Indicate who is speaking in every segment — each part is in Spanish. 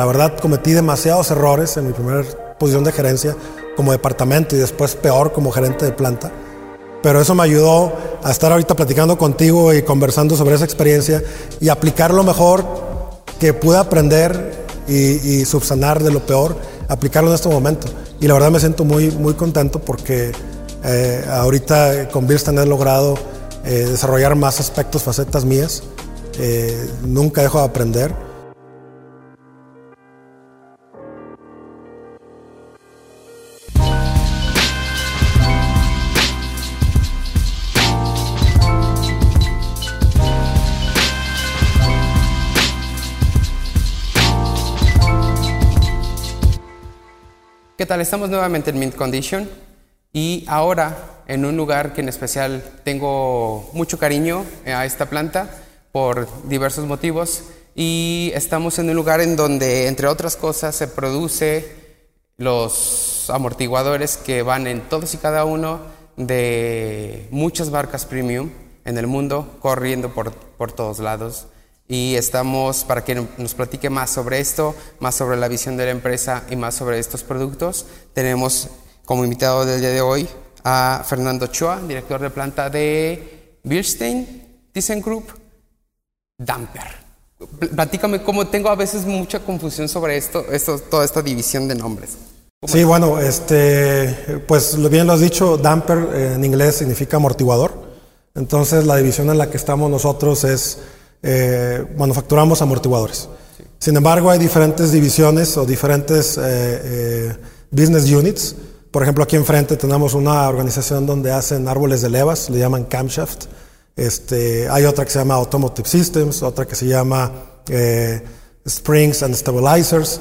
Speaker 1: La verdad cometí demasiados errores en mi primera posición de gerencia como departamento y después peor como gerente de planta. Pero eso me ayudó a estar ahorita platicando contigo y conversando sobre esa experiencia y aplicar lo mejor que pude aprender y, subsanar de lo peor, aplicarlo en este momento. Y la verdad me siento muy, muy contento porque eh, ahorita con Bilstan he logrado eh, desarrollar más aspectos, facetas mías. Eh, nunca dejo de aprender
Speaker 2: Estamos nuevamente en Mint Condition y ahora en un lugar que en especial tengo mucho cariño eh, a esta planta por diversos motivos y estamos en un lugar en donde entre otras cosas se produce los amortiguadores que van en todos y cada uno de muchas barcas premium en el mundo corriendo por, por todos lados y estamos para que nos platique más sobre esto, más sobre la visión de la empresa y más sobre estos productos. Tenemos como invitado del día de hoy a Fernando Chua, director de planta de Bilstein ThyssenKrupp Damper. Platícame cómo tengo a veces mucha confusión sobre esto, esto toda esta división de nombres.
Speaker 1: Sí, bueno, este, pues bien lo has dicho, damper en inglés significa amortiguador. Entonces la división en la que estamos nosotros es eh, manufacturamos amortiguadores. Sin embargo, hay diferentes divisiones o diferentes eh, eh, business units. Por ejemplo, aquí enfrente tenemos una organización donde hacen árboles de levas, le llaman camshaft. Este, hay otra que se llama Automotive Systems, otra que se llama Springs and Stabilizers.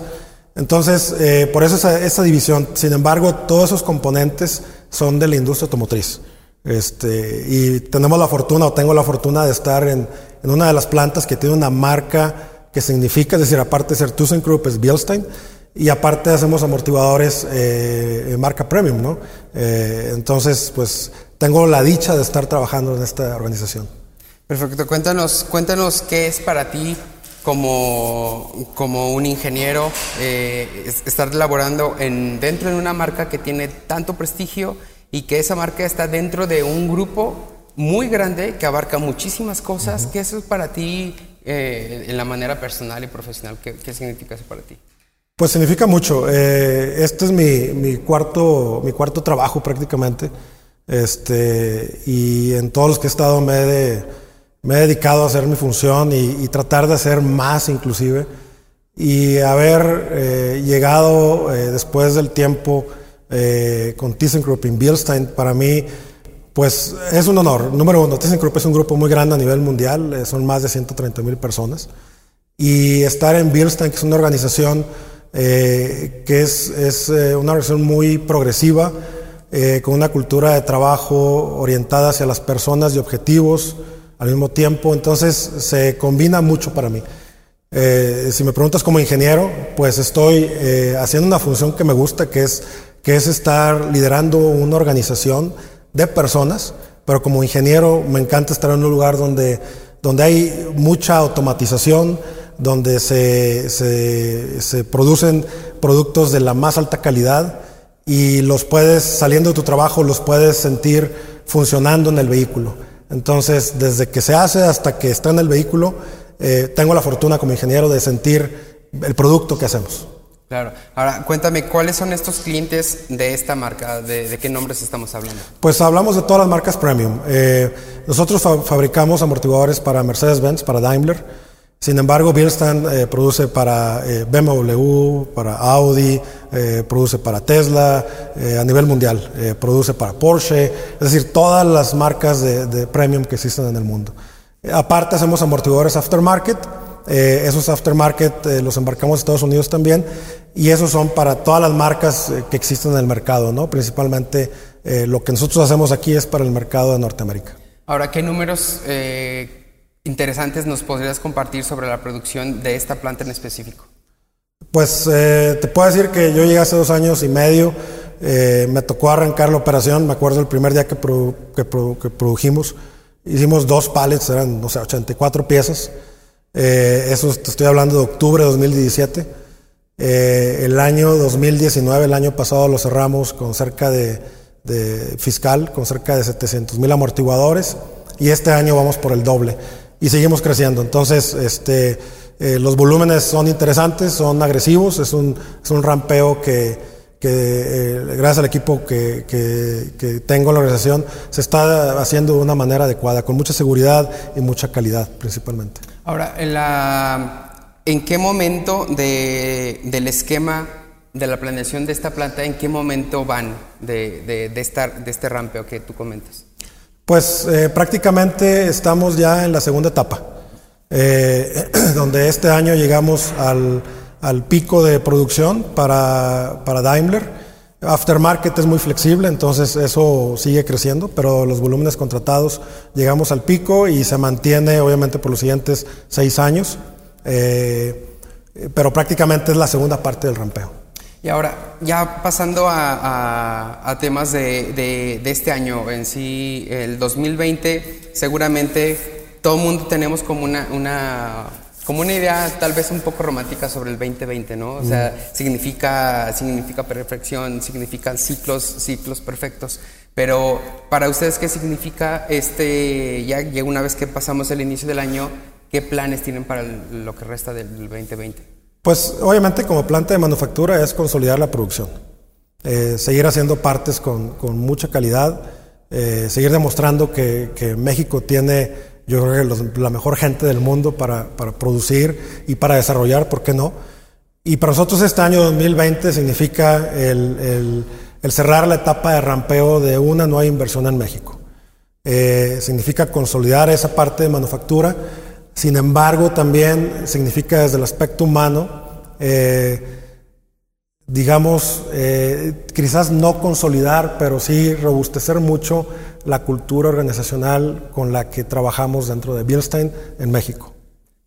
Speaker 1: Entonces, por eso esa, esa división. Sin embargo, todos esos componentes son de la industria automotriz. Este, y tenemos la fortuna, o tengo la fortuna de estar en, en una de las plantas que tiene una marca que significa, es decir, aparte de ser ThyssenKrupp es Bielstein, y aparte hacemos amortiguadores eh, marca premium, ¿no? Eh, entonces, pues tengo la dicha de estar trabajando en esta organización.
Speaker 2: Perfecto, cuéntanos, cuéntanos qué es para ti como, como un ingeniero eh, estar laborando en, dentro de una marca que tiene tanto prestigio y que esa marca está dentro de un grupo muy grande que abarca muchísimas cosas. ¿Qué eso es para ti eh, en la manera personal y profesional? ¿Qué, significa eso para ti?
Speaker 1: Pues significa mucho. Eh, este es mi, mi, cuarto, mi cuarto trabajo prácticamente. Este, y en todos los que he estado me he, me he dedicado a hacer mi función y, tratar de hacer más inclusive. Y haber eh, llegado después del tiempo con ThyssenKrupp en Bilstein, para mí pues es un honor. Número uno, ThyssenKrupp es un grupo muy grande a nivel mundial, eh, son más de 130 mil personas. Y estar en Bilstein, que es una organización eh, que es, es eh, una organización muy progresiva, con una cultura de trabajo orientada hacia las personas y objetivos al mismo tiempo, entonces se combina mucho para mí. si me preguntas como ingeniero, pues estoy haciendo una función que me gusta, que es, que es estar liderando una organización de personas, pero como ingeniero me encanta estar en un lugar donde, donde hay mucha automatización, donde se, se, producen productos de la más alta calidad y los puedes, saliendo de tu trabajo, los puedes sentir funcionando en el vehículo. Entonces, desde que se hace hasta que está en el vehículo, eh, tengo la fortuna como ingeniero de sentir el producto que hacemos.
Speaker 2: Claro. Ahora, cuéntame, ¿cuáles son estos clientes de esta marca? ¿De, qué nombres estamos hablando?
Speaker 1: Pues hablamos de todas las marcas premium. Eh, nosotros fabricamos amortiguadores para Mercedes-Benz, para Daimler. Sin embargo, Bilstan eh, produce para eh, BMW, para Audi, produce para Tesla, a nivel mundial, produce para Porsche, es decir, todas las marcas de, de premium que existen en el mundo. aparte, hacemos amortiguadores aftermarket eh, esos aftermarket eh, los embarcamos en Estados Unidos también y esos son para todas las marcas eh, que existen en el mercado, ¿no? Principalmente lo que nosotros hacemos aquí es para el mercado de Norteamérica.
Speaker 2: Ahora, ¿qué números interesantes nos podrías compartir sobre la producción de esta planta en específico?
Speaker 1: Pues te puedo decir que yo llegué hace dos años y medio, me tocó arrancar la operación, me acuerdo el primer día que, que, que produjimos, hicimos dos pallets, eran, no sé, 84 piezas. Eh, eso estoy hablando de octubre de 2017. Eh, el año 2019, el año pasado, lo cerramos con cerca de, de fiscal, con cerca de 700 mil amortiguadores y este año vamos por el doble y seguimos creciendo. Entonces, este, eh, los volúmenes son interesantes, son agresivos, es un, es un rampeo que, que eh, gracias al equipo que, que, tengo en la organización se está haciendo de una manera adecuada, con mucha seguridad y mucha calidad principalmente.
Speaker 2: Ahora, en, la, ¿en qué momento de, del esquema de la planeación de esta planta, en qué momento van de, de, de, de este rampeo que tú comentas?
Speaker 1: Pues eh, prácticamente estamos ya en la segunda etapa. Eh, donde este año llegamos al, al pico de producción para, para, Daimler. Aftermarket es muy flexible, entonces eso sigue creciendo, pero los volúmenes contratados llegamos al pico y se mantiene obviamente por los siguientes seis años, eh, pero prácticamente es la segunda parte del rampeo.
Speaker 2: Y ahora, ya pasando a, temas de, de, de, este año en sí, el 2020 seguramente todo el mundo tenemos como una, una, como una idea tal vez un poco romántica sobre el 2020, ¿no? O sea, significa, significa perfección, significan ciclos, ciclos perfectos. Pero para ustedes, ¿qué significa este, ya, ya una vez que pasamos el inicio del año, qué planes tienen para lo que resta del 2020?
Speaker 1: Pues obviamente como planta de manufactura es consolidar la producción, eh, seguir haciendo partes con, con mucha calidad, eh, seguir demostrando que, que México tiene yo creo que la mejor gente del mundo para, para, producir y para desarrollar, ¿por qué no? Y para nosotros este año 2020 significa el, el, el cerrar la etapa de rampeo de una nueva inversión en México. Eh, significa consolidar esa parte de manufactura, sin embargo también significa desde el aspecto humano, eh, digamos, eh, quizás no consolidar, pero sí robustecer mucho la cultura organizacional con la que trabajamos dentro de Bilstein en México.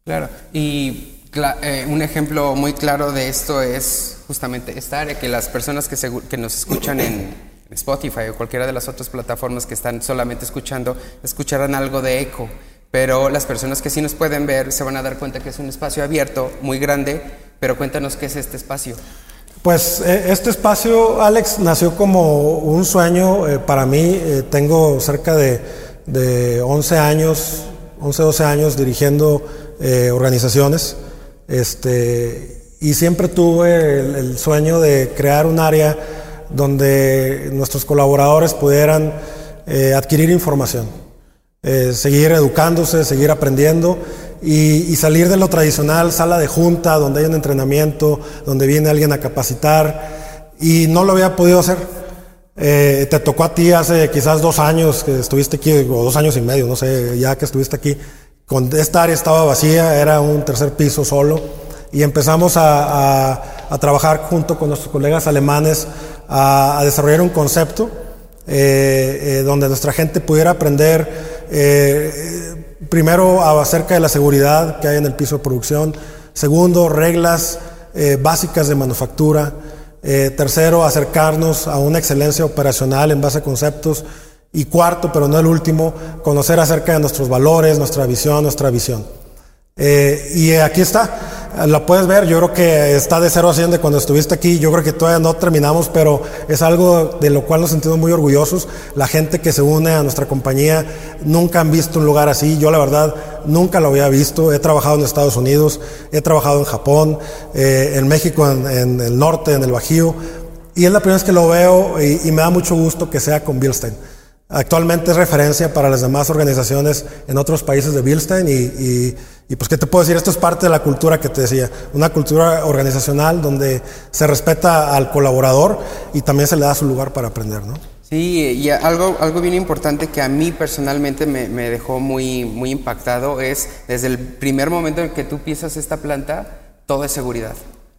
Speaker 2: Claro, y eh, un ejemplo muy claro de esto es justamente esta área, que las personas que, que nos escuchan en Spotify o cualquiera de las otras plataformas que están solamente escuchando, escucharán algo de eco, pero las personas que sí nos pueden ver se van a dar cuenta que es un espacio abierto, muy grande, pero cuéntanos qué es este espacio.
Speaker 1: Pues eh, este espacio, Alex, nació como un sueño eh, para mí. Eh, tengo cerca de, de, 11 años, 11, 12 años dirigiendo organizaciones. Este, y siempre tuve el, el, sueño de crear un área donde nuestros colaboradores pudieran adquirir información, seguir educándose, seguir aprendiendo y, y, salir de lo tradicional, sala de junta, donde hay un entrenamiento, donde viene alguien a capacitar, y no lo había podido hacer. Eh, te tocó a ti hace quizás dos años que estuviste aquí, o dos años y medio, no sé, ya que estuviste aquí, con esta área estaba vacía, era un tercer piso solo, y empezamos a, a, a trabajar junto con nuestros colegas alemanes a, a desarrollar un concepto eh, eh, donde nuestra gente pudiera aprender eh, primero acerca de la seguridad que hay en el piso de producción, segundo, reglas eh, básicas de manufactura, eh, tercero, acercarnos a una excelencia operacional en base a conceptos. Y cuarto, pero no el último, conocer acerca de nuestros valores, nuestra visión, nuestra visión. Eh, y aquí está la puedes ver, yo creo que está de 0 a 100 de cuando estuviste aquí, yo creo que todavía no terminamos, pero es algo de lo cual nos sentimos muy orgullosos. La gente que se une a nuestra compañía nunca han visto un lugar así, yo la verdad nunca lo había visto, he trabajado en Estados Unidos, he trabajado en Japón, eh, en México, en, el norte, en el Bajío, y es la primera vez que lo veo y, y me da mucho gusto que sea con Bilstein. Actualmente es referencia para las demás organizaciones en otros países de Bilstein y, y, y, pues qué te puedo decir, esto es parte de la cultura que te decía, una cultura organizacional donde se respeta al colaborador y también se le da su lugar para aprender, ¿no?
Speaker 2: Sí, y algo, algo bien importante que a mí personalmente me, dejó muy, muy impactado es desde el primer momento en que tú pisas esta planta, todo es seguridad.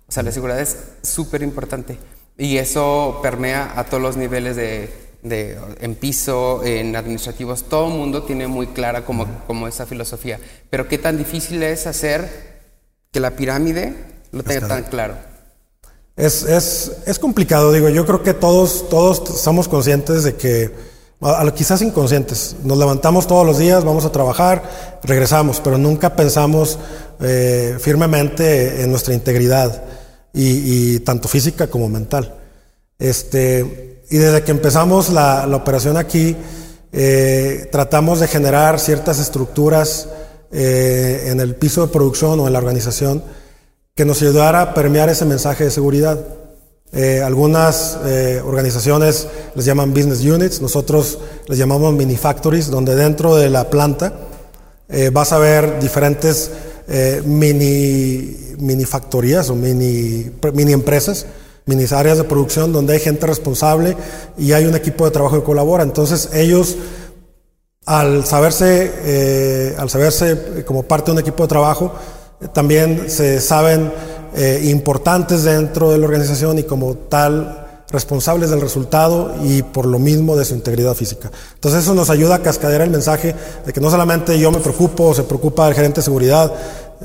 Speaker 2: O sea, la seguridad es súper importante y eso permea a todos los niveles de de, en piso, en administrativos, todo el mundo tiene muy clara como, como esa filosofía. Pero qué tan difícil es hacer que la pirámide lo tenga tan claro.
Speaker 1: Es, es, es, complicado, digo, yo creo que todos, todos somos conscientes de que, quizás inconscientes, nos levantamos todos los días, vamos a trabajar, regresamos, pero nunca pensamos eh, firmemente en nuestra integridad. y, tanto física como mental. Este, y desde que empezamos la, operación aquí, eh, tratamos de generar ciertas estructuras eh, en el piso de producción o en la organización que nos ayudara a permear ese mensaje de seguridad. Eh, algunas organizaciones les llaman business units, nosotros les llamamos mini factories, donde dentro de la planta vas a ver diferentes mini, mini factorías o mini, mini empresas mini áreas de producción donde hay gente responsable y hay un equipo de trabajo que colabora. Entonces ellos al saberse, eh, al saberse como parte de un equipo de trabajo, también se saben eh, importantes dentro de la organización y como tal responsables del resultado y por lo mismo de su integridad física. Entonces eso nos ayuda a cascadear el mensaje de que no solamente yo me preocupo o se preocupa el gerente de seguridad,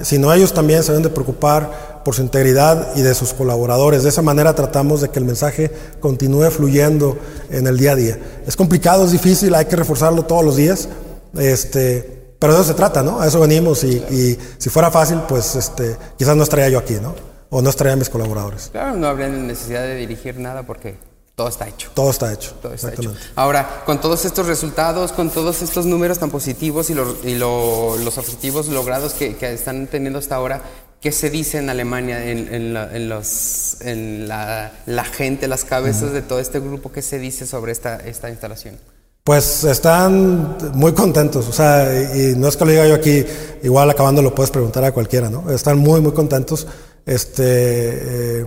Speaker 1: sino ellos también se deben de preocupar por su integridad y de sus colaboradores. De esa manera tratamos de que el mensaje continúe fluyendo en el día a día. Es complicado, es difícil, hay que reforzarlo todos los días, este, pero de eso se trata, ¿no? A eso venimos y, si fuera fácil, pues este, quizás no estaría yo aquí, ¿no? O no estaría mis colaboradores.
Speaker 2: Claro, no habría necesidad de dirigir nada porque todo está hecho.
Speaker 1: Todo está hecho.
Speaker 2: Todo está hecho. Ahora, con todos estos resultados, con todos estos números tan positivos y, los objetivos logrados que, están teniendo hasta ahora, ¿qué se dice en Alemania, en, los, en la, gente, las cabezas de todo este grupo? ¿Qué se dice sobre esta, esta instalación?
Speaker 1: Pues están muy contentos, o sea, y no es que lo diga yo aquí, igual acabando lo puedes preguntar a cualquiera, ¿no? Están muy, muy contentos. Este. Eh,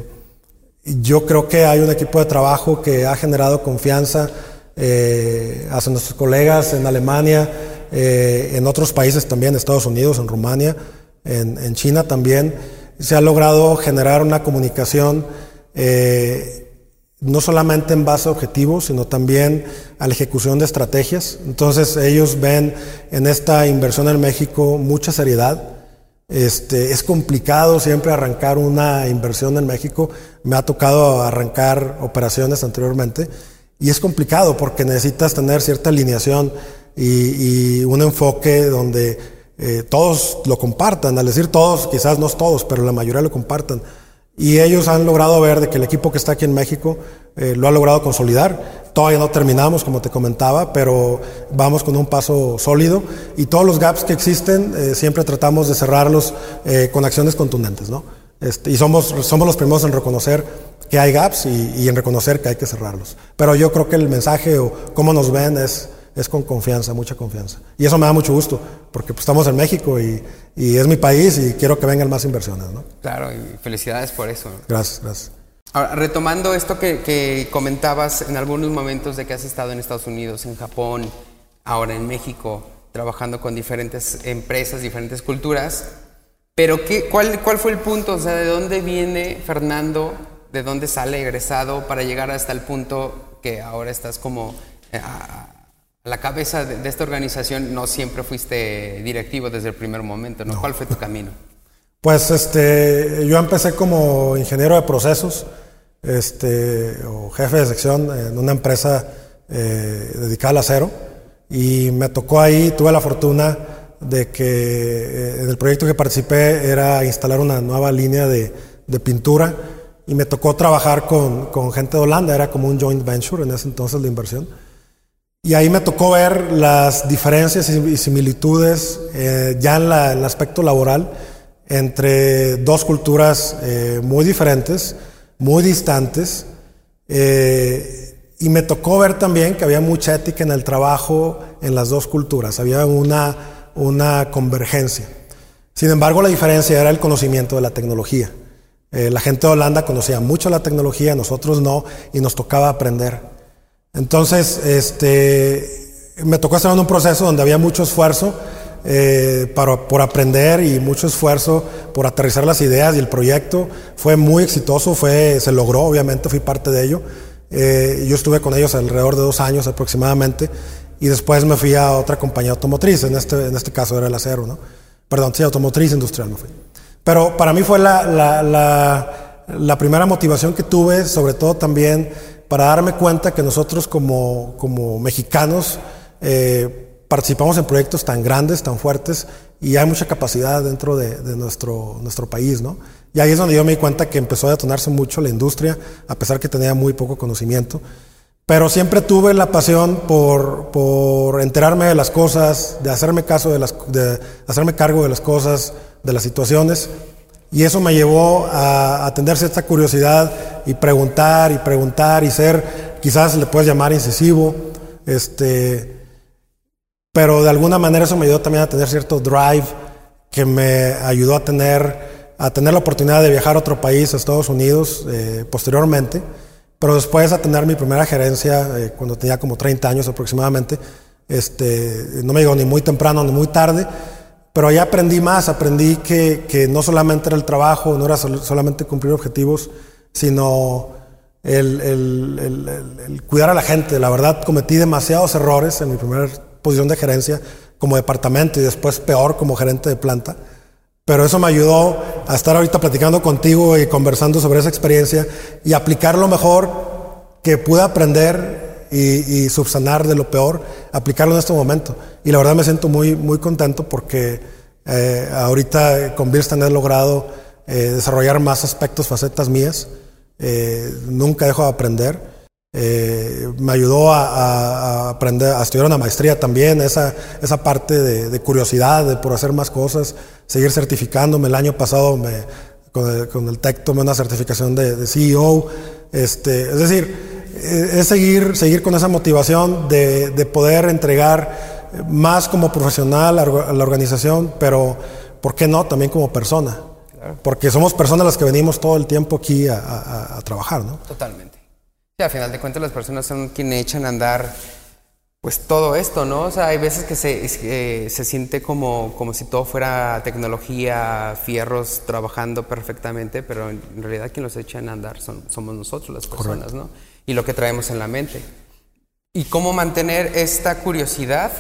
Speaker 1: yo creo que hay un equipo de trabajo que ha generado confianza eh, hacia nuestros colegas en Alemania, eh, en otros países también, Estados Unidos, en Rumania, en, China también. Se ha logrado generar una comunicación eh, no solamente en base a objetivos, sino también a la ejecución de estrategias. Entonces ellos ven en esta inversión en México mucha seriedad este, es complicado siempre arrancar una inversión en México. Me ha tocado arrancar operaciones anteriormente y es complicado porque necesitas tener cierta alineación y, un enfoque donde eh, todos lo compartan. Al decir todos, quizás no todos, pero la mayoría lo compartan. Y ellos han logrado ver de que el equipo que está aquí en México eh, lo ha logrado consolidar. Todavía no terminamos, como te comentaba, pero vamos con un paso sólido y todos los gaps que existen eh, siempre tratamos de cerrarlos con acciones contundentes, ¿no? Este, y somos, somos los primeros en reconocer que hay gaps y, y, en reconocer que hay que cerrarlos. Pero yo creo que el mensaje o cómo nos ven es, es con confianza, mucha confianza. Y eso me da mucho gusto, porque pues, estamos en México y, y, es mi país y quiero que vengan más inversiones. ¿no?
Speaker 2: Claro, y felicidades por eso.
Speaker 1: Gracias, gracias.
Speaker 2: Ahora, retomando esto que, que, comentabas en algunos momentos de que has estado en Estados Unidos, en Japón, ahora en México, trabajando con diferentes empresas, diferentes culturas, pero qué, cuál, ¿cuál fue el punto? O sea, ¿de dónde viene Fernando? ¿De dónde sale egresado para llegar hasta el punto que ahora estás como... Eh, la cabeza de, esta organización no siempre fuiste directivo desde el primer momento, ¿no? ¿Cuál fue tu camino?
Speaker 1: Pues este, yo empecé como ingeniero de procesos, este, o jefe de sección en una empresa eh, dedicada al acero, y me tocó ahí, tuve la fortuna de que eh, en el proyecto que participé era instalar una nueva línea de, de pintura, y me tocó trabajar con, con gente de Holanda, era como un joint venture en ese entonces de inversión. Y ahí me tocó ver las diferencias y similitudes eh, ya en, el aspecto laboral entre dos culturas eh, muy diferentes, muy distantes. Eh, y me tocó ver también que había mucha ética en el trabajo en las dos culturas, había una, una convergencia. Sin embargo, la diferencia era el conocimiento de la tecnología. la gente de Holanda conocía mucho la tecnología, nosotros no, y nos tocaba aprender. Entonces, este, me tocó estar en un proceso donde había mucho esfuerzo eh, para, por aprender y mucho esfuerzo por aterrizar las ideas y el proyecto fue muy exitoso, fue, se logró, obviamente, fui parte de ello. Eh, yo estuve con ellos alrededor de dos años aproximadamente y después me fui a otra compañía automotriz, en este, en este caso era el acero, ¿no? Perdón, sí, automotriz industrial me fui. Pero para mí fue la, la, la, la primera motivación que tuve, sobre todo también para darme cuenta que nosotros como, como mexicanos eh, participamos en proyectos tan grandes, tan fuertes, y hay mucha capacidad dentro de, nuestro, nuestro país, ¿no? Y ahí es donde yo me di cuenta que empezó a detonarse mucho la industria, a pesar que tenía muy poco conocimiento. Pero siempre tuve la pasión por, por enterarme de las cosas, de hacerme caso de las, de hacerme cargo de las cosas, de las situaciones. Y eso me llevó a, a tener cierta curiosidad y preguntar y preguntar y ser, quizás le puedes llamar incisivo, este, pero de alguna manera eso me ayudó también a tener cierto drive que me ayudó a tener, a tener la oportunidad de viajar a otro país, a Estados Unidos, eh, posteriormente, pero después a tener mi primera gerencia eh, cuando tenía como 30 años aproximadamente. Este, no me llegó ni muy temprano ni muy tarde, pero ahí aprendí más, aprendí que, que no solamente era el trabajo, no era solamente cumplir objetivos, sino el, el, el, el, cuidar a la gente. La verdad, cometí demasiados errores en mi primera posición de gerencia como departamento y después peor como gerente de planta. Pero eso me ayudó a estar ahorita platicando contigo y conversando sobre esa experiencia y aplicar lo mejor que pude aprender y, subsanar de lo peor, aplicarlo en este momento. Y la verdad me siento muy, muy contento porque eh, ahorita con Bilstan he logrado eh, desarrollar más aspectos, facetas mías. Eh, nunca dejo de aprender. Me ayudó a, aprender, a estudiar una maestría también, esa, esa parte de, curiosidad, de por hacer más cosas, seguir certificándome. El año pasado me, con, el, TEC tomé una certificación de, de CEO. Este, es decir, es seguir, seguir con esa motivación de, de poder entregar más como profesional a la organización, pero ¿por qué no? También como persona. Claro. Porque somos personas las que venimos todo el tiempo aquí a, a, a trabajar, ¿no?
Speaker 2: Totalmente. Sí, a final de cuentas las personas son quienes echan a andar pues todo esto, ¿no? O sea, hay veces que se, eh, se siente como, como si todo fuera tecnología, fierros trabajando perfectamente, pero en realidad quien los echan a andar son, somos nosotros las personas, Correcto. ¿no? Y lo que traemos en la mente. Y cómo mantener esta curiosidad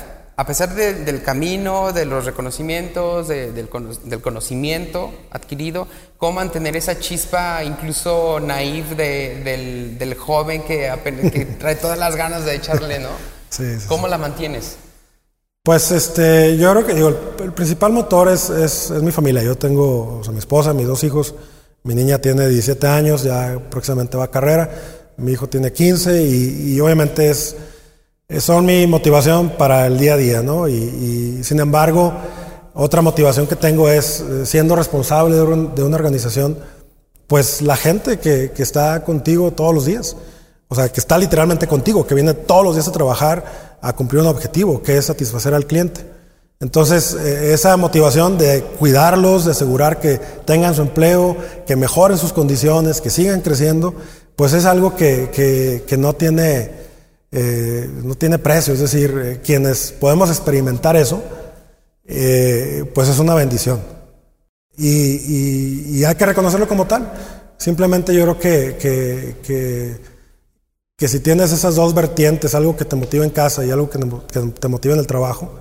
Speaker 2: a pesar de, del camino, de los reconocimientos, de, del, del, conocimiento adquirido, cómo mantener esa chispa incluso naif de, del, del, joven que, apenas, que, trae todas las ganas de echarle, ¿no?
Speaker 1: Sí, sí,
Speaker 2: ¿Cómo
Speaker 1: sí.
Speaker 2: la mantienes?
Speaker 1: Pues este, yo creo que digo, el, el principal motor es, es, es, mi familia. Yo tengo o sea, mi esposa, mis dos hijos. Mi niña tiene 17 años, ya próximamente va a carrera. Mi hijo tiene 15 y, obviamente es son mi motivación para el día a día, ¿no? Y, sin embargo, otra motivación que tengo es, eh, siendo responsable de, un, de una organización, pues la gente que, está contigo todos los días, o sea, que está literalmente contigo, que viene todos los días a trabajar a cumplir un objetivo, que es satisfacer al cliente. Entonces, eh, esa motivación de cuidarlos, de asegurar que tengan su empleo, que mejoren sus condiciones, que sigan creciendo, pues es algo que, que, no tiene eh, no tiene precio, es decir, eh, quienes podemos experimentar eso, pues es una bendición. Y, y, y, hay que reconocerlo como tal. Simplemente yo creo que, que, que, si tienes esas dos vertientes, algo que te motiva en casa y algo que te motiva en el trabajo,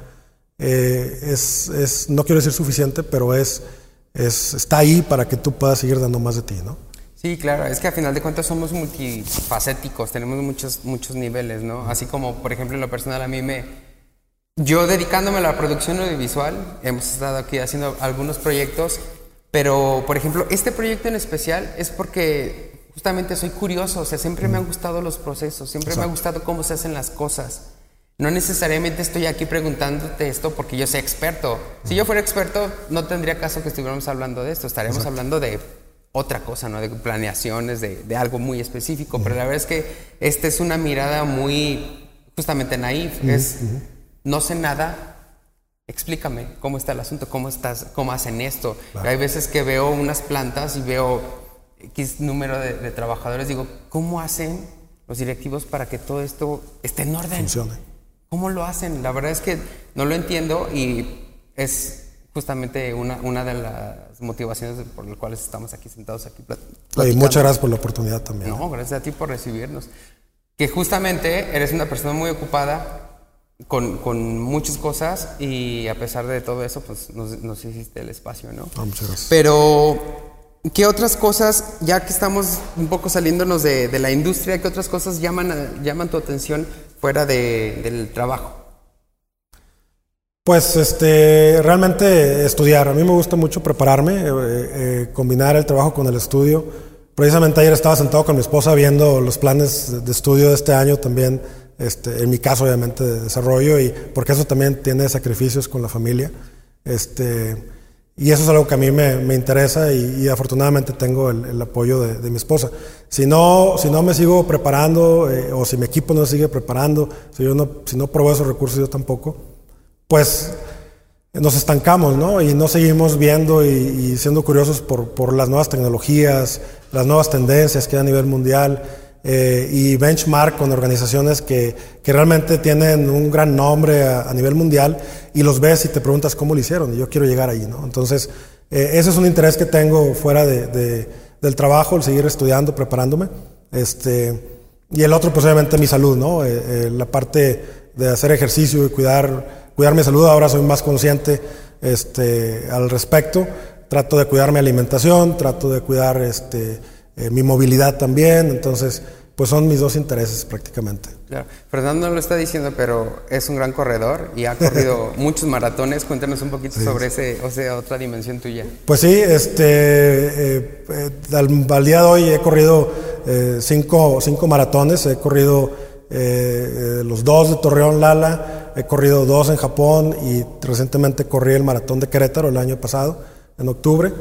Speaker 1: es, es, no quiero decir suficiente, pero es, es, está ahí para que tú puedas seguir dando más de ti, ¿no?
Speaker 2: Sí, claro, es que a final de cuentas somos multifacéticos, tenemos muchos, muchos niveles, ¿no? Así como, por ejemplo, en lo personal a mí me... Yo dedicándome a la producción audiovisual, hemos estado aquí haciendo algunos proyectos, pero, por ejemplo, este proyecto en especial es porque justamente soy curioso, o sea, siempre me han gustado los procesos, siempre Exacto. me ha gustado cómo se hacen las cosas. No necesariamente estoy aquí preguntándote esto porque yo sea experto. Si yo fuera experto, no tendría caso que estuviéramos hablando de esto, estaríamos Exacto. hablando de otra cosa, ¿no? De planeaciones, de, de algo muy específico. Uh -huh. Pero la verdad es que esta es una mirada muy, justamente naif. Uh -huh. Es, no sé nada, explícame cómo está el asunto, cómo, estás, cómo hacen esto. Claro. Hay veces que veo unas plantas y veo X número de, de, trabajadores, digo, ¿cómo hacen los directivos para que todo esto esté en orden?
Speaker 1: Funcione.
Speaker 2: ¿Cómo lo hacen? La verdad es que no lo entiendo y es justamente una, una de las motivaciones por las cuales estamos aquí sentados aquí
Speaker 1: platicando. Y muchas gracias por la oportunidad también.
Speaker 2: No, gracias a ti por recibirnos. Que justamente eres una persona muy ocupada con, con muchas cosas y a pesar de todo eso, pues nos, nos hiciste el espacio, ¿no?
Speaker 1: Muchas gracias.
Speaker 2: Pero, ¿qué otras cosas, ya que estamos un poco saliéndonos de, la industria, qué otras cosas llaman, llaman tu atención fuera de, del trabajo?
Speaker 1: Pues este, realmente estudiar. A mí me gusta mucho prepararme, eh, eh, combinar el trabajo con el estudio. Precisamente ayer estaba sentado con mi esposa viendo los planes de estudio de este año también, este, en mi caso obviamente de desarrollo, y porque eso también tiene sacrificios con la familia. Este, y eso es algo que a mí me, interesa y, afortunadamente tengo el, apoyo de, mi esposa. Si no, si no me sigo preparando eh, o si mi equipo no sigue preparando, si, yo no, si no esos recursos yo tampoco, pues nos estancamos, ¿no? Y no seguimos viendo y, siendo curiosos por, por, las nuevas tecnologías, las nuevas tendencias que hay a nivel mundial eh, y benchmark con organizaciones que, que, realmente tienen un gran nombre a, nivel mundial y los ves y te preguntas cómo lo hicieron y yo quiero llegar ahí, ¿no? Entonces, eh, ese es un interés que tengo fuera de, del trabajo, el seguir estudiando, preparándome. Este, y el otro, pues obviamente mi salud, ¿no? Eh, la parte de hacer ejercicio y cuidar cuidar mi salud, ahora soy más consciente este, al respecto. Trato de cuidar mi alimentación, trato de cuidar este, eh, mi movilidad también, entonces pues son mis dos intereses prácticamente.
Speaker 2: Claro. Fernando no lo está diciendo, pero es un gran corredor y ha corrido muchos maratones. Cuéntanos un poquito sobre ese, o sea, otra dimensión tuya.
Speaker 1: Pues sí, este, eh, eh, al, día de hoy he corrido cinco, cinco maratones, he corrido los dos de Torreón Lala, He corrido dos en Japón y recientemente corrí el maratón de Querétaro el año pasado, en octubre.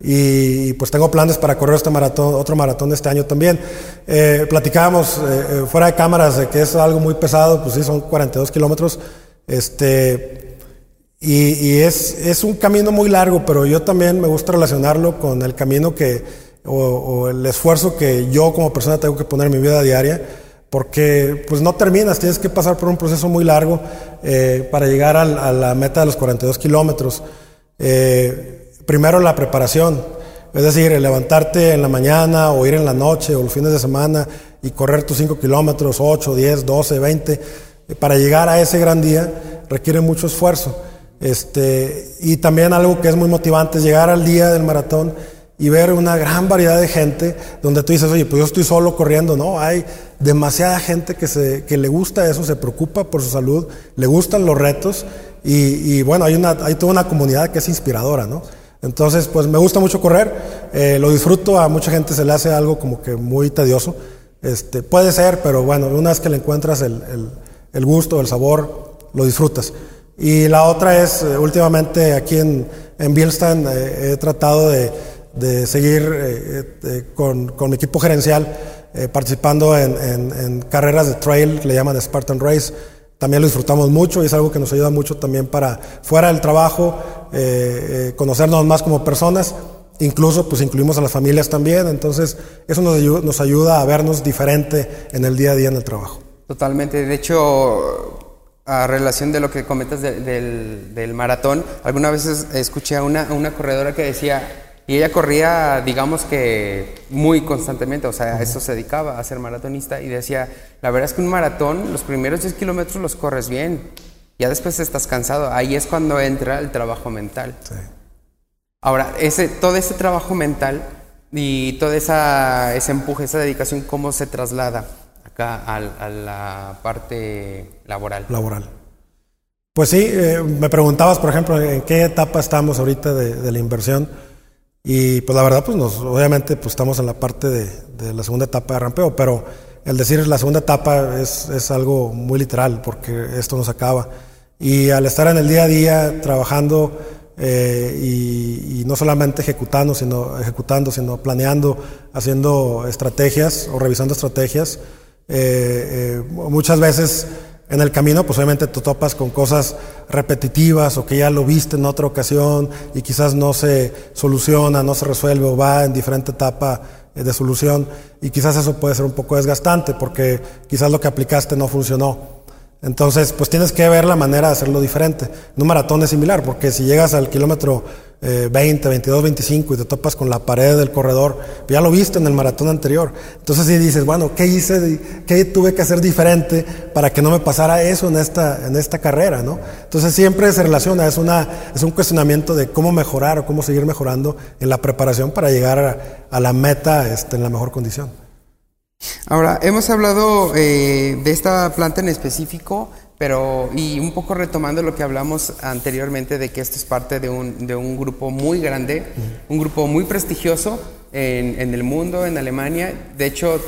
Speaker 1: Y pues tengo planes para correr este maratón, otro maratón este año también. Eh, platicábamos eh, eh, fuera de cámaras de que es algo muy pesado, pues sí, son 42 kilómetros. Este, y, es, es, un camino muy largo, pero yo también me gusta relacionarlo con el camino que, o, el esfuerzo que yo como persona tengo que poner en mi vida diaria porque pues no terminas, tienes que pasar por un proceso muy largo eh, para llegar a la meta de los 42 kilómetros. Primero la preparación, es decir, levantarte en la mañana o ir en la noche o los fines de semana y correr tus 5 kilómetros, 8, 10, 12, 20, para llegar a ese gran día requiere mucho esfuerzo. Este, y también algo que es muy motivante es llegar al día del maratón y ver una gran variedad de gente donde tú dices, oye, pues yo estoy solo corriendo, no, hay demasiada gente que, se, que le gusta eso, se preocupa por su salud, le gustan los retos y, bueno, hay, una, hay toda una comunidad que es inspiradora, ¿no? Entonces, pues me gusta mucho correr, eh, lo disfruto, a mucha gente se le hace algo como que muy tedioso, este, puede ser, pero bueno, una vez que le encuentras el, el, gusto, el sabor, lo disfrutas. Y la otra es, eh, últimamente aquí en, en Bilstan eh, he tratado de de seguir con, con, mi equipo gerencial participando en, carreras de trail, le llaman Spartan Race. También lo disfrutamos mucho y es algo que nos ayuda mucho también para fuera del trabajo, conocernos más como personas. Incluso pues incluimos a las familias también, entonces eso nos ayuda, a vernos diferente en el día a día en el trabajo.
Speaker 2: Totalmente, de hecho, a relación de lo que comentas del, del, maratón, algunas veces escuché a una, una corredora que decía, y ella corría, digamos que muy constantemente, o sea, a eso se dedicaba, a ser maratonista. Y decía, la verdad es que un maratón, los primeros 10 kilómetros los corres bien, ya después estás cansado. Ahí es cuando entra el trabajo mental. Ahora, ese, todo ese trabajo mental y todo esa, ese empuje, esa dedicación, ¿cómo se traslada acá a, la parte laboral?
Speaker 1: Laboral. Pues sí, eh, me preguntabas, por ejemplo, en qué etapa estamos ahorita de, de la inversión. Y pues la verdad, pues nos, obviamente pues estamos en la parte de, de la segunda etapa de rampeo, pero el decir la segunda etapa es, es, algo muy literal porque esto nos acaba. Y al estar en el día a día trabajando eh, y, no solamente ejecutando sino, ejecutando, sino planeando, haciendo estrategias o revisando estrategias, eh, eh, muchas veces en el camino, pues obviamente te topas con cosas repetitivas o que ya lo viste en otra ocasión y quizás no se soluciona, no se resuelve o va en diferente etapa de solución y quizás eso puede ser un poco desgastante porque quizás lo que aplicaste no funcionó. Entonces, pues tienes que ver la manera de hacerlo diferente. En un maratón es similar, porque si llegas al kilómetro 20, 22, 25 y te topas con la pared del corredor, ya lo viste en el maratón anterior. Entonces si dices, bueno, ¿qué hice? ¿Qué tuve que hacer diferente para que no me pasara eso en esta, en esta carrera? ¿no? Entonces siempre se relaciona, es, una, es un cuestionamiento de cómo mejorar o cómo seguir mejorando en la preparación para llegar a, la meta este, en la mejor condición.
Speaker 2: Ahora, hemos hablado eh, de esta planta en específico, pero y un poco retomando lo que hablamos anteriormente de que esto es parte de un, de un grupo muy grande, un grupo muy prestigioso en, en, el mundo, en Alemania. De hecho,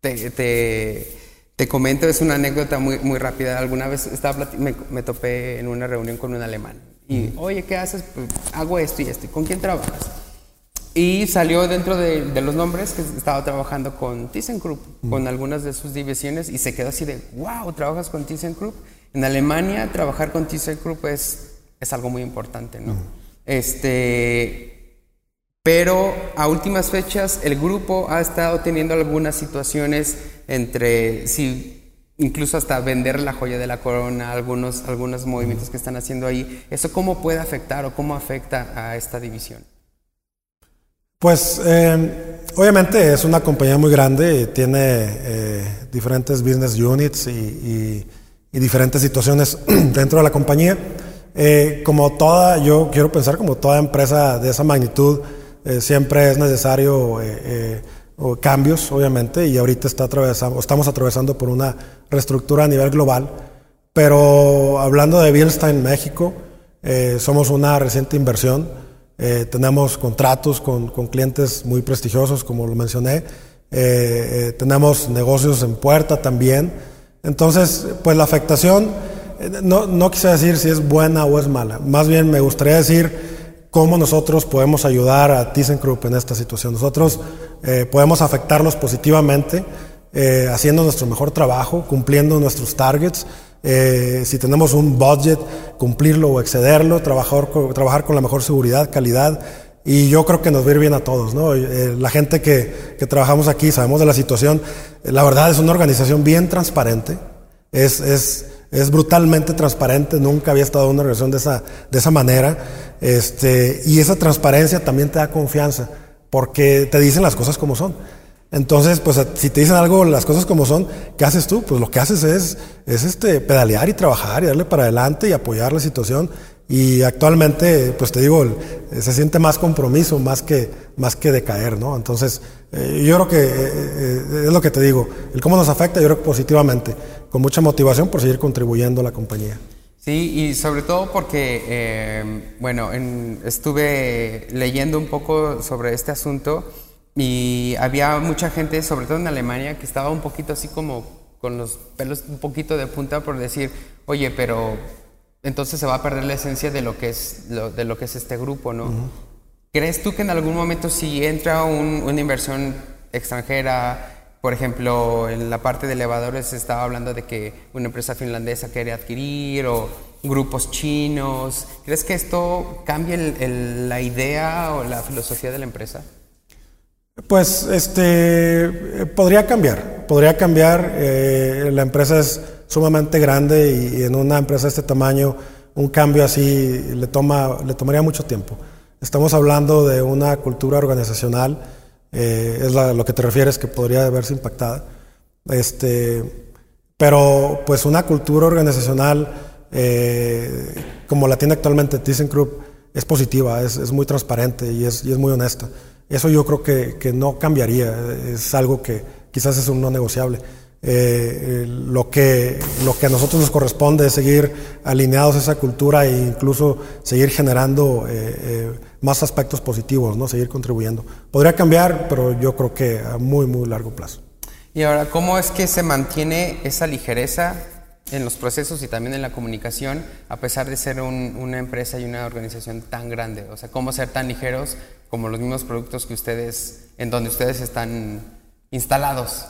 Speaker 2: te, te, te, comento, es una anécdota muy, muy rápida. Alguna vez estaba, me, me topé en una reunión con un alemán y, oye, ¿qué haces? Pues, hago esto y esto. ¿Con quién trabajas? Y salió dentro de, de, los nombres que estaba trabajando con ThyssenKrupp, mm. con algunas de sus divisiones, y se quedó así de, wow, ¿trabajas con ThyssenKrupp? En Alemania, trabajar con ThyssenKrupp es, es algo muy importante, ¿no? Mm. Este, pero a últimas fechas, el grupo ha estado teniendo algunas situaciones entre, si incluso hasta vender la joya de la corona, algunos, algunos movimientos que están haciendo ahí. ¿Eso cómo puede afectar o cómo afecta a esta división?
Speaker 1: Pues eh, obviamente es una compañía muy grande, tiene eh, diferentes business units y, diferentes situaciones dentro de la compañía. Eh, como toda, yo quiero pensar como toda empresa de esa magnitud, siempre es necesario cambios, obviamente, y ahorita está atravesando, estamos atravesando por una reestructura a nivel global. Pero hablando de Bilstein México, somos una reciente inversión. Eh, tenemos contratos con, con, clientes muy prestigiosos, como lo mencioné. Eh, tenemos negocios en puerta también. Entonces, pues la afectación, no, no quise decir si es buena o es mala. Más bien me gustaría decir cómo nosotros podemos ayudar a ThyssenKrupp en esta situación. Nosotros eh, podemos afectarlos positivamente eh, haciendo nuestro mejor trabajo, cumpliendo nuestros targets. Eh, si tenemos un budget, cumplirlo o excederlo, trabajar, trabajar con la mejor seguridad, calidad. Y yo creo que nos va a ir bien a todos, ¿no? la gente que, que, trabajamos aquí sabemos de la situación. La verdad es una organización bien transparente. Es, es, es brutalmente transparente. Nunca había estado en una organización de esa, de esa manera. Este, y esa transparencia también te da confianza, porque te dicen las cosas como son. Entonces, pues si te dicen algo, las cosas como son, ¿qué haces tú? Pues lo que haces es, es este, pedalear y trabajar y darle para adelante y apoyar la situación. Y actualmente, pues te digo, se siente más compromiso, más que, más que decaer, ¿no? Entonces, eh, yo creo que eh, eh, es lo que te digo, el cómo nos afecta, yo creo que positivamente, con mucha motivación por seguir contribuyendo a la compañía.
Speaker 2: Sí, y sobre todo porque, bueno, estuve leyendo un poco sobre este asunto y había mucha gente, sobre todo en Alemania, que estaba un poquito así como con los pelos un poquito de punta por decir, oye, pero entonces se va a perder la esencia de lo que es, de lo que es este grupo, ¿no? ¿Crees tú que en algún momento si entra una inversión extranjera, por ejemplo, en la parte de elevadores se estaba hablando de que una empresa finlandesa quiere adquirir o grupos chinos. ¿Crees que esto cambie la idea o la filosofía de la empresa?
Speaker 1: Pues este podría cambiar, podría cambiar. Eh, la empresa es sumamente grande y, en una empresa de este tamaño un cambio así le toma le tomaría mucho tiempo. Estamos hablando de una cultura organizacional eh, es lo que te refieres que podría verse impactada. Este, pero pues una cultura organizacional eh, como la tiene actualmente ThyssenKrupp es positiva, es, muy transparente y es, muy honesta. Eso yo creo que, que, no cambiaría, es algo que quizás es un no negociable. Eh, lo, que, lo que a nosotros nos corresponde es seguir alineados a esa cultura e incluso seguir generando más aspectos positivos, ¿no? Seguir contribuyendo. Podría cambiar, pero yo creo que a muy, muy largo plazo.
Speaker 2: Y ahora, ¿cómo es que se mantiene esa ligereza en los procesos y también en la comunicación, a pesar de ser una empresa y una organización tan grande? O sea, ¿cómo ser tan ligeros como los mismos productos que ustedes, en donde ustedes están instalados?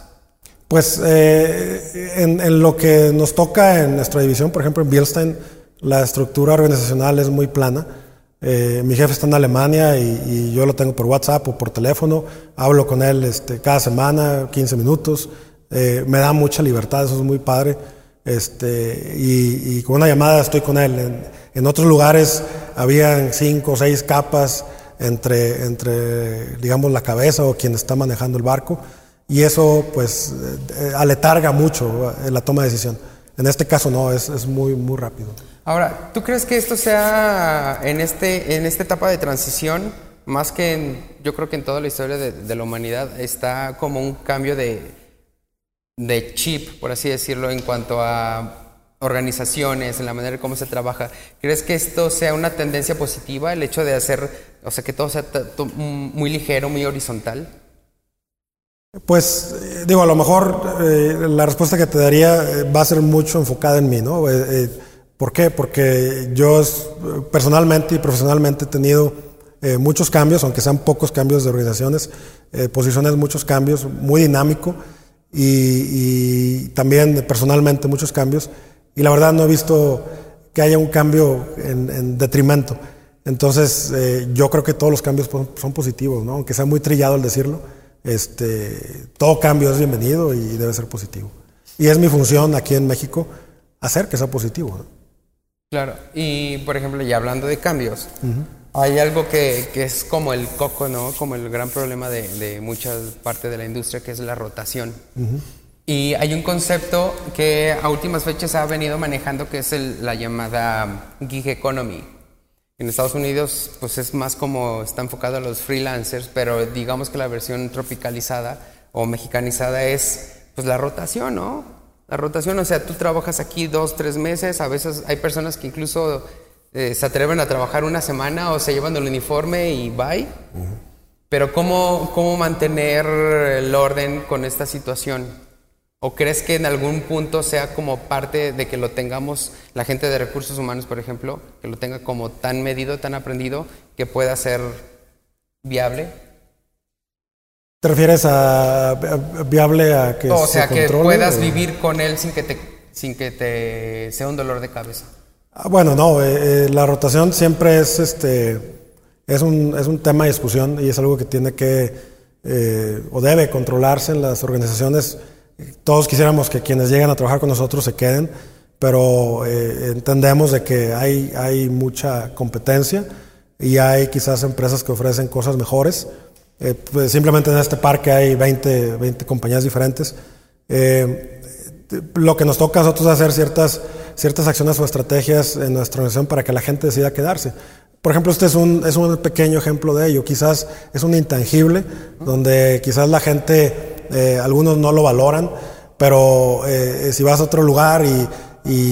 Speaker 1: Pues eh, en, en, lo que nos toca en nuestra división, por ejemplo en Bielstein, la estructura organizacional es muy plana. Eh, mi jefe está en Alemania y, yo lo tengo por WhatsApp o por teléfono. Hablo con él este, cada semana, 15 minutos. Eh, me da mucha libertad, eso es muy padre. Este, y, con una llamada estoy con él. En, otros lugares habían cinco o seis capas entre, entre, digamos, la cabeza o quien está manejando el barco. Y eso, pues, eh, aletarga mucho la toma de decisión. En este caso no, es, es muy, muy rápido.
Speaker 2: Ahora, ¿tú crees que esto sea en, este, en esta etapa de transición, más que en, yo creo que en toda la historia de, la humanidad, está como un cambio de, de chip, por así decirlo, en cuanto a organizaciones, en la manera cómo se trabaja. ¿Crees que esto sea una tendencia positiva, el hecho de hacer, o sea, que todo sea muy ligero, muy horizontal?
Speaker 1: Pues eh, digo, a lo mejor eh, la respuesta que te daría eh, va a ser mucho enfocada en mí, ¿no? ¿Por qué? Porque yo personalmente y profesionalmente he tenido muchos cambios, aunque sean pocos cambios de organizaciones, posiciones, muchos cambios, muy dinámico y, también personalmente muchos cambios. Y la verdad no he visto que haya un cambio en, detrimento. Entonces, yo creo que todos los cambios son positivos, ¿no? Aunque sea muy trillado el decirlo este, todo cambio es bienvenido y debe ser positivo. Y es mi función aquí en México hacer que sea positivo.
Speaker 2: Claro, y por ejemplo, ya hablando de cambios, hay algo que, que, es como el coco, ¿no? Como el gran problema de, de muchas partes de la industria, que es la rotación. Y hay un concepto que a últimas fechas ha venido manejando, que es la llamada gig economy en Estados Unidos, pues es más como está enfocado a los freelancers, pero digamos que la versión tropicalizada o mexicanizada es pues la rotación, ¿no? La rotación, o sea, tú trabajas aquí dos, tres meses, a veces hay personas que incluso eh, se atreven a trabajar una semana o se llevan el uniforme y bye. Pero ¿cómo, ¿cómo mantener el orden con esta situación? ¿O crees que en algún punto sea como parte de que lo tengamos, la gente de recursos humanos, por ejemplo, que lo tenga como tan medido, tan aprendido, que pueda ser viable?
Speaker 1: ¿Te refieres a, viable a que
Speaker 2: o sea, que puedas vivir con él sin que te, sin que te sea un dolor de cabeza?
Speaker 1: Ah, bueno, no, eh, eh, la rotación siempre es este es un, es un tema de discusión y es algo que tiene que eh, o debe controlarse en las organizaciones todos quisiéramos que quienes llegan a trabajar con nosotros se queden, pero eh, entendemos de que hay, hay mucha competencia y hay quizás empresas que ofrecen cosas mejores. Eh, pues simplemente en este parque hay 20, 20 compañías diferentes. Eh, lo que nos toca a nosotros es hacer ciertas, ciertas acciones o estrategias en nuestra organización para que la gente decida quedarse. Por ejemplo, este es un, es un pequeño ejemplo de ello. Quizás es un intangible, donde quizás la gente eh, algunos no lo valoran, pero eh, si vas a otro lugar y,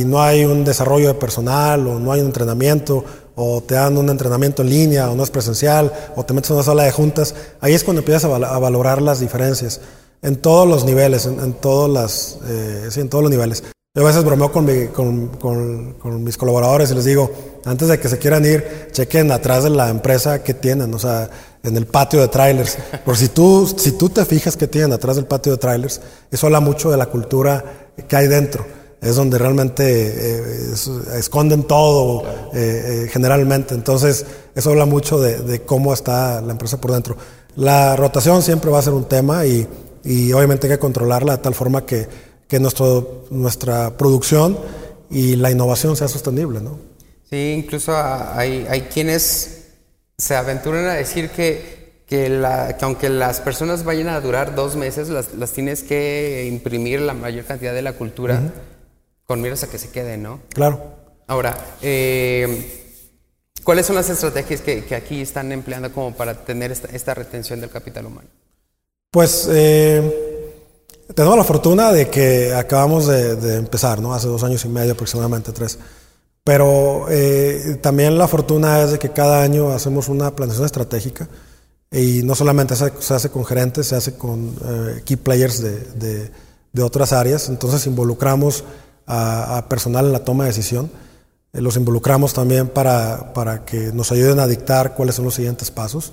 Speaker 1: no hay un desarrollo de personal o no hay un entrenamiento o te dan un entrenamiento en línea o no es presencial o te metes en una sala de juntas, ahí es cuando empiezas a, valorar las diferencias en todos los niveles, en, todas las, eh, en todos los niveles. Yo a veces bromeo con, con, con, mis colaboradores y les digo, antes de que se quieran ir, chequen atrás de la empresa que tienen, o sea, en el patio de trailers. Por si tú, si tú te fijas que tienen atrás del patio de trailers, eso habla mucho de la cultura que hay dentro. Es donde realmente eh, esconden todo, eh, eh, generalmente. Entonces, eso habla mucho de, de, cómo está la empresa por dentro. La rotación siempre va a ser un tema y, y obviamente hay que controlarla de tal forma que que nuestro, nuestra producción y la innovación sea sostenible, ¿no?
Speaker 2: Sí, incluso hay, hay quienes se aventuran a decir que, que, la, que, aunque las personas vayan a durar dos meses, las, las, tienes que imprimir la mayor cantidad de la cultura con miras a que se queden, ¿no?
Speaker 1: Claro.
Speaker 2: Ahora, eh, ¿cuáles son las estrategias que, que, aquí están empleando como para tener esta, esta retención del capital humano?
Speaker 1: Pues eh, tenemos la fortuna de que acabamos de, empezar, ¿no? Hace dos años y medio, aproximadamente tres. Pero eh, también la fortuna es de que cada año hacemos una planeación estratégica y no solamente se, hace con gerentes, se hace con eh, key players de, de, otras áreas. Entonces involucramos a, personal en la toma de decisión. Eh, los involucramos también para, para, que nos ayuden a dictar cuáles son los siguientes pasos.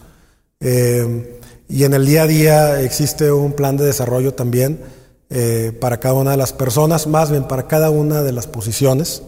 Speaker 1: Y en el día a día existe un plan de desarrollo también eh, para cada una de las personas, más bien para cada una de las posiciones,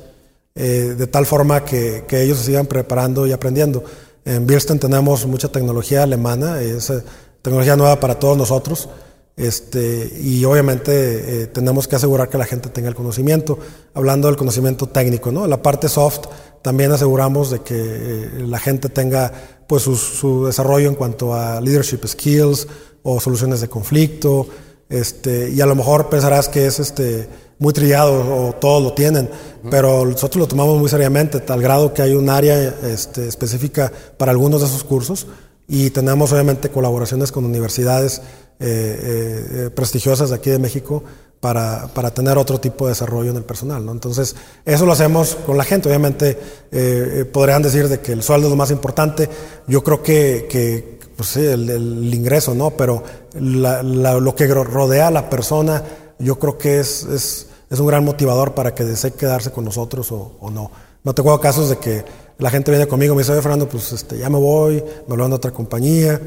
Speaker 1: eh, de tal forma que, que, ellos se sigan preparando y aprendiendo. En Birsten tenemos mucha tecnología alemana, es eh, tecnología nueva para todos nosotros. Este, y obviamente eh, tenemos que asegurar que la gente tenga el conocimiento, hablando del conocimiento técnico, ¿no? La parte soft también aseguramos de que la gente tenga pues su, desarrollo en cuanto a leadership skills o soluciones de conflicto, este, y a lo mejor pensarás que es este, muy trillado o todos lo tienen, pero nosotros lo tomamos muy seriamente, tal grado que hay un área este, específica para algunos de esos cursos y tenemos obviamente colaboraciones con universidades eh, eh, prestigiosas de aquí de México para, para, tener otro tipo de desarrollo en el personal. ¿no? Entonces, eso lo hacemos con la gente. Obviamente, eh, eh, podrían decir de que el sueldo es lo más importante. Yo creo que, que pues sí, el, ingreso, ¿no? Pero lo que rodea a la persona, yo creo que es, es, es, un gran motivador para que desee quedarse con nosotros o, no. No tengo casos de que la gente viene conmigo y me dice, oye, Fernando, pues este, ya me voy, me hablan de otra compañía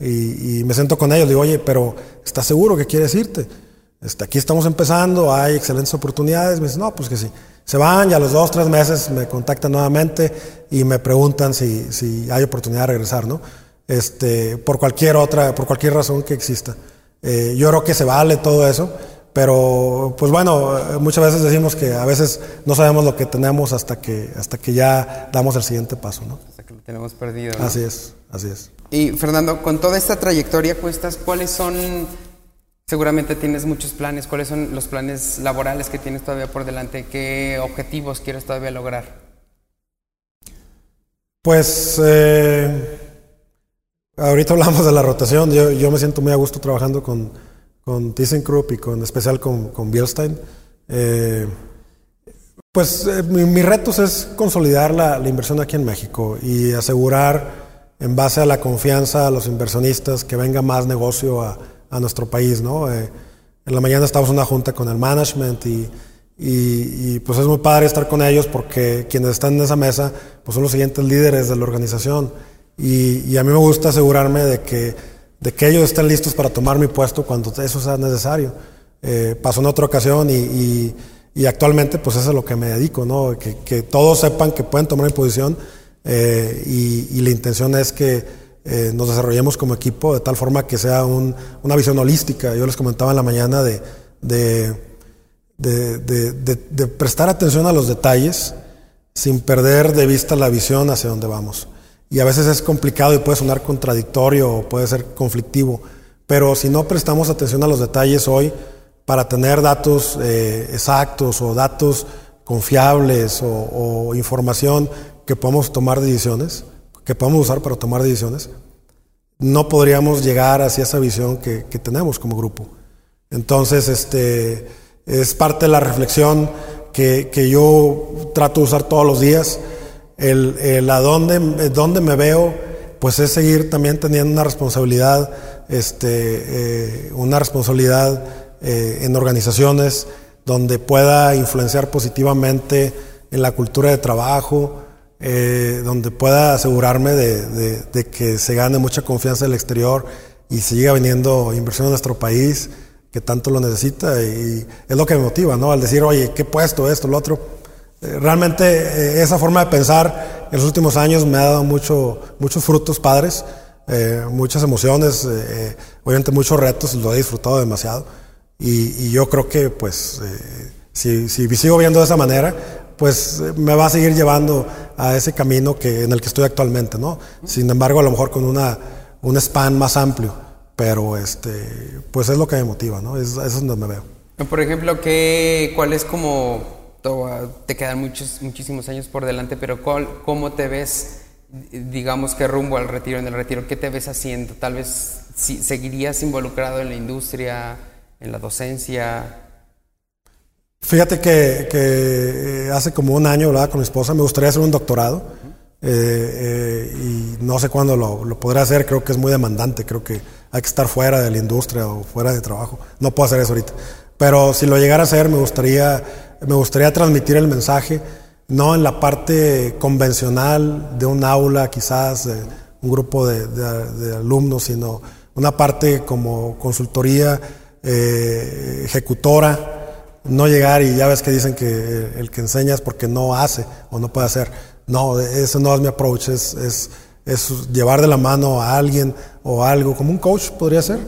Speaker 1: y, y, me siento con ellos. Digo, oye, pero ¿estás seguro que quieres irte? Este, aquí estamos empezando, hay excelentes oportunidades. Me dicen, no, pues que sí. Se van y a los dos, tres meses me contactan nuevamente y me preguntan si, si hay oportunidad de regresar, ¿no? Este, por cualquier otra, por cualquier razón que exista. Eh, yo creo que se vale todo eso, pero pues bueno, muchas veces decimos que a veces no sabemos lo que tenemos hasta que, hasta que ya damos el siguiente paso, ¿no?
Speaker 2: Hasta que lo tenemos perdido. ¿no?
Speaker 1: Así es, así es.
Speaker 2: Y Fernando, con toda esta trayectoria cuestas, ¿cuáles son Seguramente tienes muchos planes. ¿Cuáles son los planes laborales que tienes todavía por delante? ¿Qué objetivos quieres todavía lograr?
Speaker 1: Pues eh, ahorita hablamos de la rotación. Yo, yo, me siento muy a gusto trabajando con, con ThyssenKrupp y con especial con, con Bilstein. Eh, pues eh, mi, mi, reto es consolidar la, la inversión aquí en México y asegurar en base a la confianza a los inversionistas que venga más negocio a a nuestro país, ¿no? Eh, en la mañana estábamos en una junta con el management y, y, y, pues es muy padre estar con ellos porque quienes están en esa mesa pues son los siguientes líderes de la organización y, y a mí me gusta asegurarme de que, de que ellos estén listos para tomar mi puesto cuando eso sea necesario. Eh, pasó en otra ocasión y, actualmente pues eso es lo que me dedico, ¿no? Que, que todos sepan que pueden tomar mi posición eh, y, la intención es que eh, nos desarrollemos como equipo de tal forma que sea un, una visión holística. Yo les comentaba en la mañana de, de, de, de, prestar atención a los detalles sin perder de vista la visión hacia dónde vamos. Y a veces es complicado y puede sonar contradictorio o puede ser conflictivo, pero si no prestamos atención a los detalles hoy para tener datos eh, exactos o datos confiables o, información que podamos tomar decisiones, que podemos usar para tomar decisiones, no podríamos llegar hacia esa visión que, tenemos como grupo. Entonces, este, es parte de la reflexión que yo trato de usar todos los días. El, a dónde, dónde, me veo, pues es seguir también teniendo una responsabilidad, este, eh, una responsabilidad eh, en organizaciones donde pueda influenciar positivamente en la cultura de trabajo, eh, donde pueda asegurarme de, de, de, que se gane mucha confianza del exterior y siga viniendo inversión a nuestro país, que tanto lo necesita, y es lo que me motiva, ¿no? Al decir, oye, ¿qué puesto esto, lo otro? Eh, realmente eh, esa forma de pensar en los últimos años me ha dado mucho, muchos frutos padres, eh, muchas emociones, eh, obviamente muchos retos, lo he disfrutado demasiado. Y, y yo creo que, pues, si, si sigo viendo de esa manera, pues me va a seguir llevando a ese camino que, en el que estoy actualmente, ¿no? Sin embargo, a lo mejor con una, un span más amplio, pero este, pues es lo que me motiva, ¿no? Es, es donde me veo.
Speaker 2: Por ejemplo, ¿qué, ¿cuál es como, te quedan muchos, muchísimos años por delante, pero cómo te ves, digamos que rumbo al retiro, en el retiro, qué te ves haciendo? Tal vez si, seguirías involucrado en la industria, en la docencia,
Speaker 1: Fíjate que, que, hace como un año hablaba con mi esposa, me gustaría hacer un doctorado eh, eh, y no sé cuándo lo, lo, podré hacer, creo que es muy demandante, creo que hay que estar fuera de la industria o fuera de trabajo, no puedo hacer eso ahorita. Pero si lo llegara a hacer, me gustaría, me gustaría transmitir el mensaje, no en la parte convencional de un aula, quizás de un grupo de, alumnos, sino una parte como consultoría eh, ejecutora no llegar y ya ves que dicen que el que enseña es porque no hace o no puede hacer. No, ese no es mi approach, es, es, es llevar de la mano a alguien o algo, como un coach podría ser,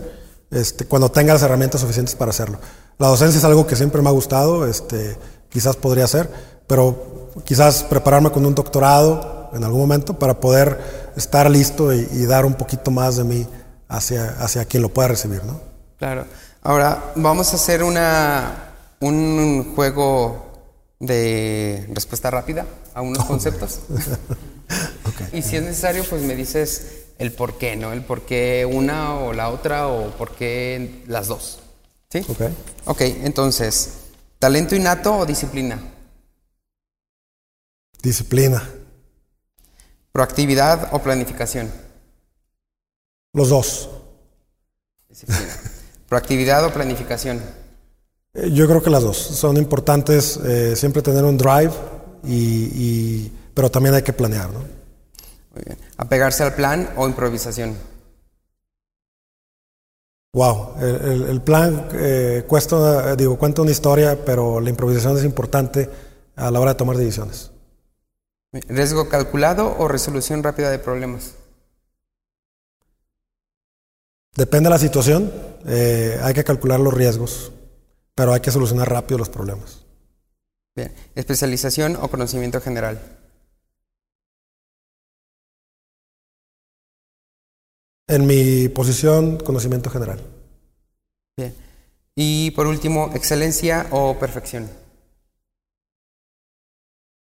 Speaker 1: este, cuando tenga las herramientas suficientes para hacerlo. La docencia es algo que siempre me ha gustado, este, quizás podría ser, pero quizás prepararme con un doctorado en algún momento para poder estar listo y, y dar un poquito más de mí hacia, hacia quien lo pueda recibir, ¿no?
Speaker 2: Claro. Ahora vamos a hacer una, un juego de respuesta rápida a unos conceptos. okay. Y si es necesario, pues me dices el por qué, ¿no? El por qué una o la otra o por qué las dos. ¿Sí?
Speaker 1: Ok.
Speaker 2: Ok, entonces, ¿talento innato o disciplina?
Speaker 1: Disciplina.
Speaker 2: ¿Proactividad o planificación?
Speaker 1: Los dos.
Speaker 2: Disciplina. ¿Proactividad o planificación?
Speaker 1: Eh, Yo creo que las dos. Son importantes eh, siempre tener un drive, y, y- pero también hay que planear, ¿no?
Speaker 2: Muy bien. ¿Apegarse al plan o improvisación?
Speaker 1: Wow, el, plan eh, cuesta, digo, cuenta una historia, pero la improvisación es importante a la hora de tomar decisiones.
Speaker 2: ¿Riesgo calculado o resolución rápida de problemas?
Speaker 1: Depende de la situación, eh, hay que calcular los riesgos, pero hay que solucionar rápido los problemas.
Speaker 2: Bien. ¿Especialización o conocimiento general?
Speaker 1: En mi posición, conocimiento general.
Speaker 2: Bien. Y por último, ¿excelencia o perfección?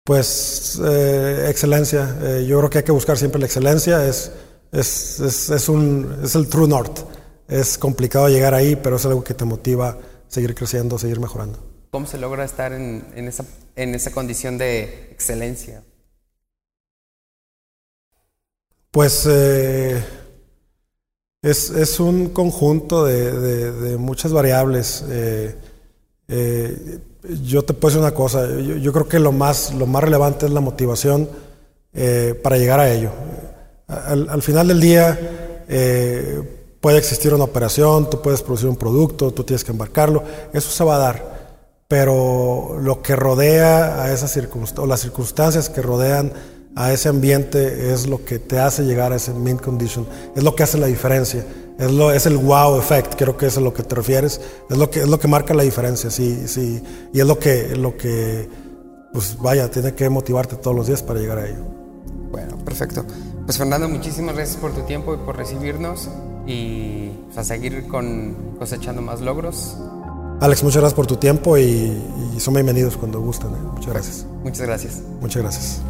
Speaker 1: Pues eh, excelencia, eh, yo creo que hay que buscar siempre la excelencia, es, es, es, es un, es el true north. Es complicado llegar ahí, pero es algo que te motiva a seguir creciendo, seguir mejorando.
Speaker 2: ¿Cómo se logra estar en, en esa, en esa condición de excelencia?
Speaker 1: Pues eh, es, es un conjunto de, de- muchas variables. Eh, eh, yo te puedo decir una cosa, yo, creo que lo más, lo más relevante es la motivación eh, para llegar a ello. Al, al final del día puede existir una operación, tú puedes producir un producto, tú tienes que embarcarlo, eso se va a dar. Pero lo que rodea a esas circunstancias, o las circunstancias que rodean a ese ambiente es lo que te hace llegar a ese mint condition, es lo que hace la diferencia, es, lo, es el wow effect, creo que es a lo que te refieres, es lo que, es lo que marca la diferencia, sí, sí, y es lo que, lo que, pues vaya, tiene que motivarte todos los días para llegar a ello.
Speaker 2: Bueno, perfecto. Pues Fernando, muchísimas gracias por tu tiempo y por recibirnos y pues, a seguir con cosechando más logros.
Speaker 1: Alex, muchas gracias por tu tiempo y, y son bienvenidos cuando gusten. ¿eh? Muchas gracias.
Speaker 2: Muchas gracias.
Speaker 1: Muchas gracias.